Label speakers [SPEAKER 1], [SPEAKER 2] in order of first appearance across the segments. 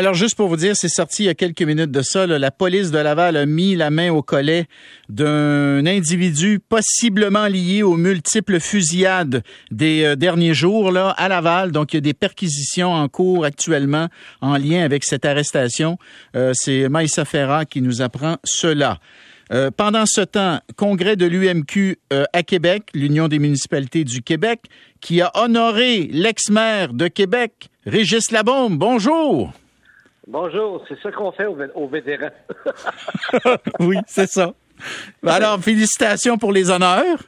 [SPEAKER 1] Alors, juste pour vous dire, c'est sorti il y a quelques minutes de ça. la police de Laval a mis la main au collet d'un individu possiblement lié aux multiples fusillades des euh, derniers jours là, à Laval. Donc, il y a des perquisitions en cours actuellement en lien avec cette arrestation. Euh, c'est Maïssa Ferra qui nous apprend cela. Euh, pendant ce temps, congrès de l'UMQ à Québec, l'Union des municipalités du Québec, qui a honoré l'ex-maire de Québec, Régis Labombe. Bonjour.
[SPEAKER 2] Bonjour, c'est ça qu'on fait aux, vétérans.
[SPEAKER 1] oui, c'est ça. Ben alors, félicitations pour les honneurs.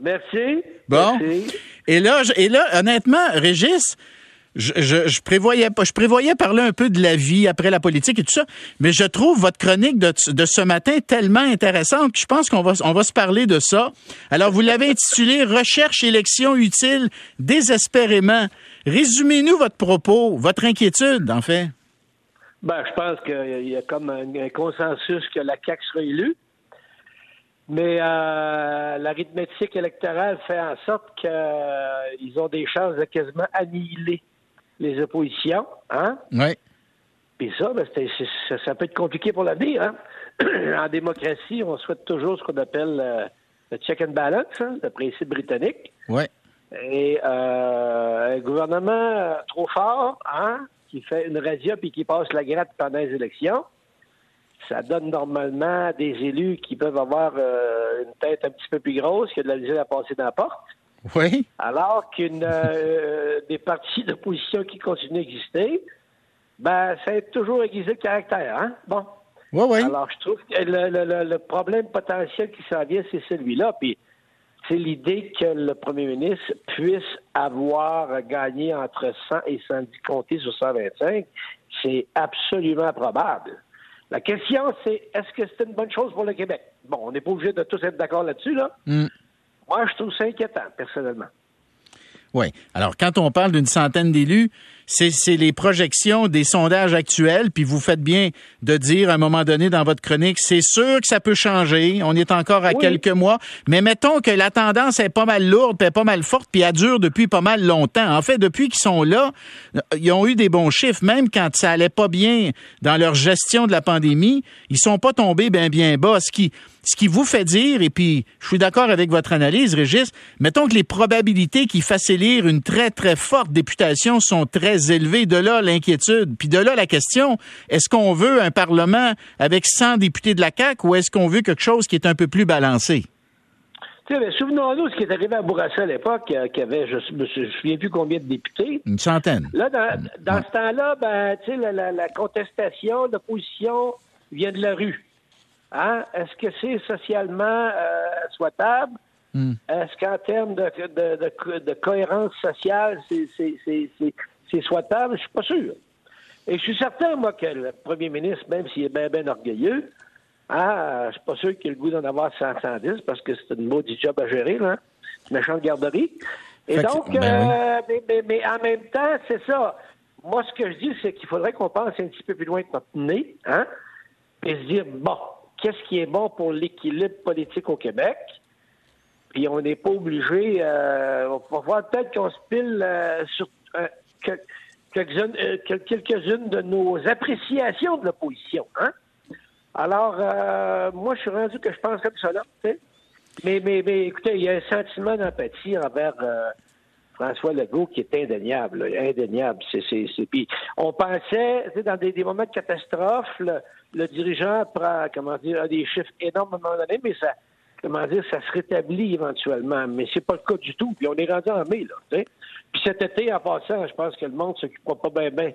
[SPEAKER 2] Merci.
[SPEAKER 1] Bon. Et là, et là, honnêtement, Régis, je, je, prévoyais pas, je prévoyais parler un peu de la vie après la politique et tout ça, mais je trouve votre chronique de, de ce matin tellement intéressante que je pense qu'on va, on va se parler de ça. Alors, vous l'avez intitulé Recherche élection utile désespérément. Résumez-nous votre propos, votre inquiétude, en fait.
[SPEAKER 2] Ben, je pense qu'il y a comme un, consensus que la CAQ sera élue. Mais euh, l'arithmétique électorale fait en sorte qu'ils euh, ont des chances de quasiment annihiler les oppositions. Hein?
[SPEAKER 1] Oui.
[SPEAKER 2] Puis ça, ben, ça, peut être compliqué pour l'avenir. Hein? en démocratie, on souhaite toujours ce qu'on appelle euh, le check and balance, hein, le principe britannique.
[SPEAKER 1] Oui.
[SPEAKER 2] Et un gouvernement trop fort, hein, qui fait une radio puis qui passe la gratte pendant les élections, ça donne normalement des élus qui peuvent avoir euh, une tête un petit peu plus grosse, qui a de la visée à passer dans la porte.
[SPEAKER 1] Oui.
[SPEAKER 2] Alors qu'une euh, des partis d'opposition qui continuent d'exister, ben, ça a toujours aiguisé le caractère, hein? Bon.
[SPEAKER 1] Oui, oui.
[SPEAKER 2] Alors, je trouve que le, le problème potentiel qui s'en vient, c'est celui-là. Puis, c'est l'idée que le premier ministre puisse avoir gagné entre 100 et 110 comtés sur 125. C'est absolument probable. La question, c'est est-ce que c'est une bonne chose pour le Québec? Bon, on n'est pas obligé de tous être d'accord là-dessus, là.
[SPEAKER 1] Mm.
[SPEAKER 2] Moi, je trouve ça inquiétant, personnellement.
[SPEAKER 1] Oui. Alors, quand on parle d'une centaine d'élus, c'est les projections des sondages actuels, puis vous faites bien de dire à un moment donné dans votre chronique, c'est sûr que ça peut changer, on est encore à quelques mois, mais mettons que la tendance est pas mal lourde, puis pas mal forte, puis elle dure depuis pas mal longtemps. En fait, depuis qu'ils sont là, ils ont eu des bons chiffres, même quand ça allait pas bien dans leur gestion de la pandémie, ils sont pas tombés bien bien bas, ce qui ce qui vous fait dire, et puis je suis d'accord avec votre analyse, Régis, mettons que les probabilités qui fassent élire une très, très forte députation sont très élevées. De là, l'inquiétude. Puis de là, la question, est-ce qu'on veut un Parlement avec 100 députés de la CAQ ou est-ce qu'on veut quelque chose qui est un peu plus balancé?
[SPEAKER 2] Souvenons-nous ce qui est arrivé à Bourassa à l'époque, euh, qui avait, je ne me souviens plus combien de députés.
[SPEAKER 1] Une centaine.
[SPEAKER 2] Là, dans, ce temps-là, ben, la, la, la contestation, l'opposition vient de la rue. Hein? Est-ce que c'est socialement euh, souhaitable? Hmm. Est-ce qu'en termes de, de, cohérence sociale, c'est souhaitable? Je suis pas sûr. Et je suis certain, moi, que le premier ministre, même s'il est bien, bien orgueilleux, hein, je suis pas sûr qu'il ait le goût d'en avoir 110 parce que c'est une maudit job à gérer, là. Une méchante garderie. Et donc, ben euh, mais, en même temps, c'est ça. Moi, ce que je dis, c'est qu'il faudrait qu'on pense un petit peu plus loin de notre nez, hein, et se dire, bon, qu'est-ce qui est bon pour l'équilibre politique au Québec? Puis on n'est pas obligé. Euh, on va voir peut-être qu'on se pile euh, sur euh, quelques-unes de nos appréciations de l'opposition. Hein? Alors, moi, je suis rendu que je pense comme ça là. Mais, mais, mais écoutez, il y a un sentiment d'empathie envers François Legault qui est indéniable, indéniable. C'est, c'est, Puis on pensait, dans des, moments de catastrophe, le, dirigeant prend, comment dire, a des chiffres énormes à un moment donné, mais ça, comment dire, ça se rétablit éventuellement. Mais c'est pas le cas du tout. Puis on est rendu en mai, là. Puis cet été, en passant, je pense que le monde s'occupera pas bien, bien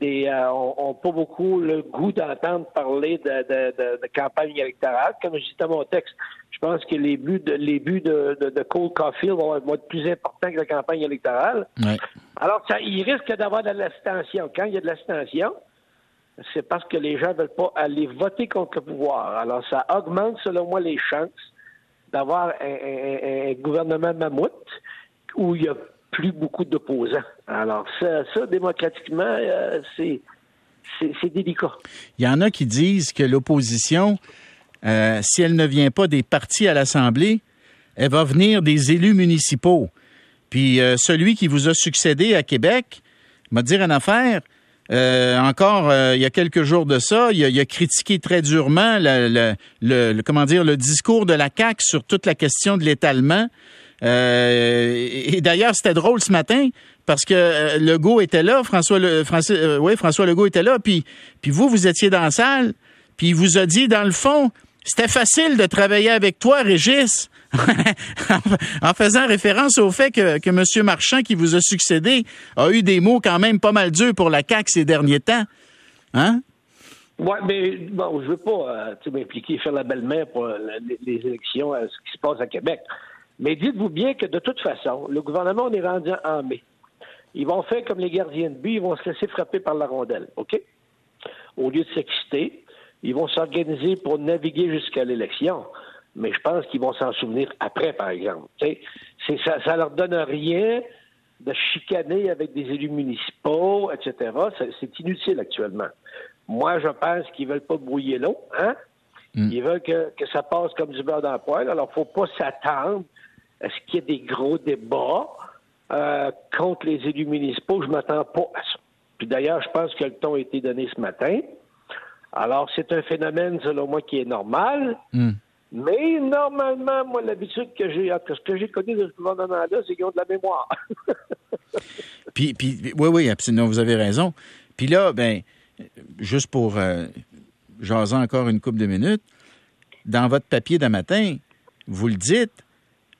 [SPEAKER 2] des euh, ont, pas beaucoup le goût d'entendre parler de, de, de, campagne électorale. Comme je dis dans mon texte, je pense que les buts de, les buts de, de, Cole Caulfield vont, être plus importants que la campagne électorale. Alors, ça, il risque d'avoir de l'abstention. Quand il y a de l'abstention, c'est parce que les gens ne veulent pas aller voter contre le pouvoir. Alors, ça augmente, selon moi, les chances d'avoir un, gouvernement mammouth où il y a plus beaucoup d'opposants. Alors, ça, démocratiquement, euh, c'est, c'est, délicat.
[SPEAKER 1] Il y en a qui disent que l'opposition, euh, si elle ne vient pas des partis à l'Assemblée, elle va venir des élus municipaux. Puis euh, celui qui vous a succédé à Québec m'a dit une affaire. Euh, encore il y a quelques jours de ça, il a, critiqué très durement le, comment dire le discours de la CAC sur toute la question de l'étalement. et, d'ailleurs, c'était drôle ce matin parce que Legault était là, François, le, François Legault était là, puis, puis vous, vous étiez dans la salle, puis il vous a dit, dans le fond, c'était facile de travailler avec toi, Régis. en faisant référence au fait que, que M. Marchand, qui vous a succédé, a eu des mots quand même pas mal durs pour la CAQ ces derniers temps. Hein?
[SPEAKER 2] Oui, mais bon, je veux pas euh, m'impliquer, faire la belle-main pour euh, les, élections, euh, ce qui se passe à Québec. Mais dites-vous bien que de toute façon, le gouvernement, on est rendu en mai. Ils vont faire comme les gardiens de but, ils vont se laisser frapper par la rondelle, OK? Au lieu de s'exciter, ils vont s'organiser pour naviguer jusqu'à l'élection mais je pense qu'ils vont s'en souvenir après, par exemple. ça, ça leur donne rien de chicaner avec des élus municipaux, etc. C'est inutile actuellement. Moi, je pense qu'ils veulent pas brouiller l'eau, hein? Mm. Ils veulent que, ça passe comme du beurre dans le poêle. Alors, faut pas s'attendre à ce qu'il y ait des gros débats euh, contre les élus municipaux. Je m'attends pas à ça. Puis d'ailleurs, je pense que le ton a été donné ce matin. Alors, c'est un phénomène, selon moi, qui est normal. Mm. Mais normalement, moi, l'habitude que j'ai, ce que j'ai connu de ce gouvernement-là, c'est qu'ils ont de la mémoire.
[SPEAKER 1] puis, puis, oui, oui, absolument, vous avez raison. Puis là, ben, juste pour euh, jaser encore une couple de minutes, dans votre papier d'un matin, vous le dites,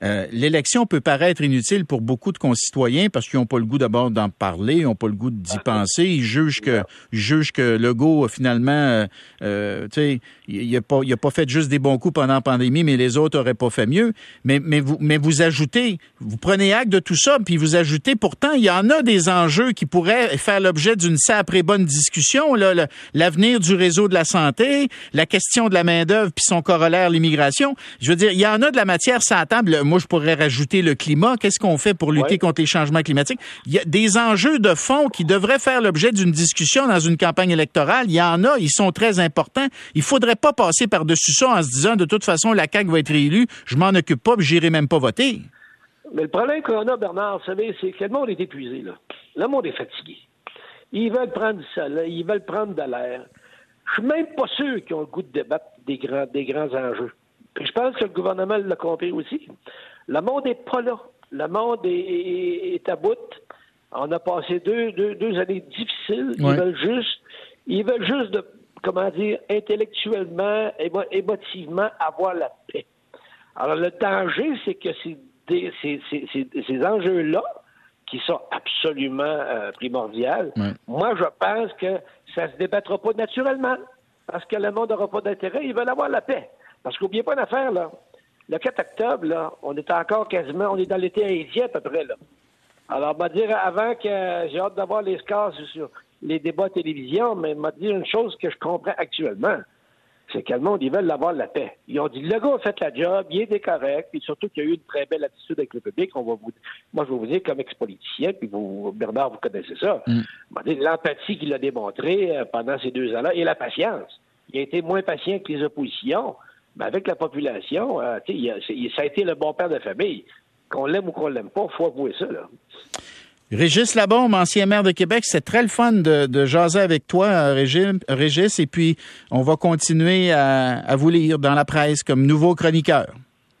[SPEAKER 1] euh, l'élection peut paraître inutile pour beaucoup de concitoyens parce qu'ils n'ont pas le goût d'abord d'en parler, ils n'ont pas le goût d'y penser. Ils jugent que, ils jugent que Legault, finalement, euh, euh, tu sais, il n'a pas, il a pas fait juste des bons coups pendant la pandémie, mais les autres auraient pas fait mieux. Mais, mais, vous, mais vous ajoutez, vous prenez acte de tout ça, puis vous ajoutez, pourtant, il y en a des enjeux qui pourraient faire l'objet d'une après bonne discussion. Là, l'avenir du réseau de la santé, la question de la main-d'œuvre, puis son corollaire, l'immigration. Je veux dire, il y en a de la matière sur la table moi, je pourrais rajouter le climat. Qu'est-ce qu'on fait pour lutter contre les changements climatiques? Il y a des enjeux de fond qui devraient faire l'objet d'une discussion dans une campagne électorale. Il y en a, ils sont très importants. Il faudrait pas passer par-dessus ça en se disant, de toute façon, la CAQ va être réélue, je m'en occupe pas, puis j'irai même pas voter.
[SPEAKER 2] Mais le problème qu'on a, Bernard, vous savez, c'est que le monde est épuisé, là. Le monde est fatigué. Ils veulent prendre du soleil, ils veulent prendre de l'air. Je suis même pas sûr qu'ils ont le goût de débattre des grands, des grands enjeux je pense que le gouvernement l'a compris aussi. Le monde n'est pas là. Le monde est, à bout. On a passé deux, deux, années difficiles. Ils veulent juste, ils veulent juste de, comment dire, intellectuellement, émotivement, avoir la paix. Alors, le danger, c'est que ces, ces, enjeux-là, qui sont absolument euh, primordiaux, moi, je pense que ça ne se débattra pas naturellement. Parce que le monde n'aura pas d'intérêt. Ils veulent avoir la paix. Parce qu'oubliez pas une affaire, là. Le 4 octobre, là, on est encore quasiment, on est dans l'été haïtien à peu près, là. Alors, m'a dire avant que j'ai hâte d'avoir les scores sur les débats de télévision, mais m'a dire une chose que je comprends actuellement. C'est que le monde, ils veulent avoir la paix. Ils ont dit, le gars a fait la job, il est correct, puis surtout qu'il y a eu une très belle attitude avec le public. On va vous, moi, je vais vous dire, comme ex-politicien, puis vous, Bernard, vous connaissez ça. Mm. M'a dit l'empathie qu'il a démontrée euh, pendant ces deux ans-là et la patience. Il a été moins patient que les oppositions. Ben, avec la population, euh, ça a été le bon père de famille. Qu'on l'aime ou qu'on l'aime pas, il faut avouer ça. Là.
[SPEAKER 1] Régis Labombe, ancien maire de Québec, c'est très le fun de, de, jaser avec toi, euh, Régis, et puis on va continuer à, vous lire dans la presse comme nouveau chroniqueur.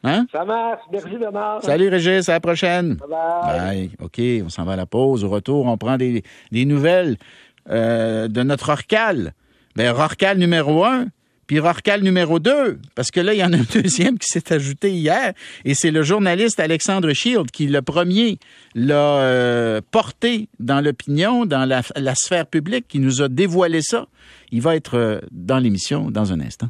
[SPEAKER 2] Hein? Ça marche. Merci, Bernard.
[SPEAKER 1] Salut, Régis. À la prochaine.
[SPEAKER 2] Bye. bye.
[SPEAKER 1] OK, on s'en va à la pause. Au retour, on prend des, des nouvelles euh, de notre Orcal. Ben, Orcal numéro un, puis Rorcal numéro 2, parce que là, il y en a un deuxième qui s'est ajouté hier, et c'est le journaliste Alexandre Shield qui, le premier, l'a euh, porté dans l'opinion, dans la, sphère publique, qui nous a dévoilé ça. Il va être euh, dans l'émission dans un instant.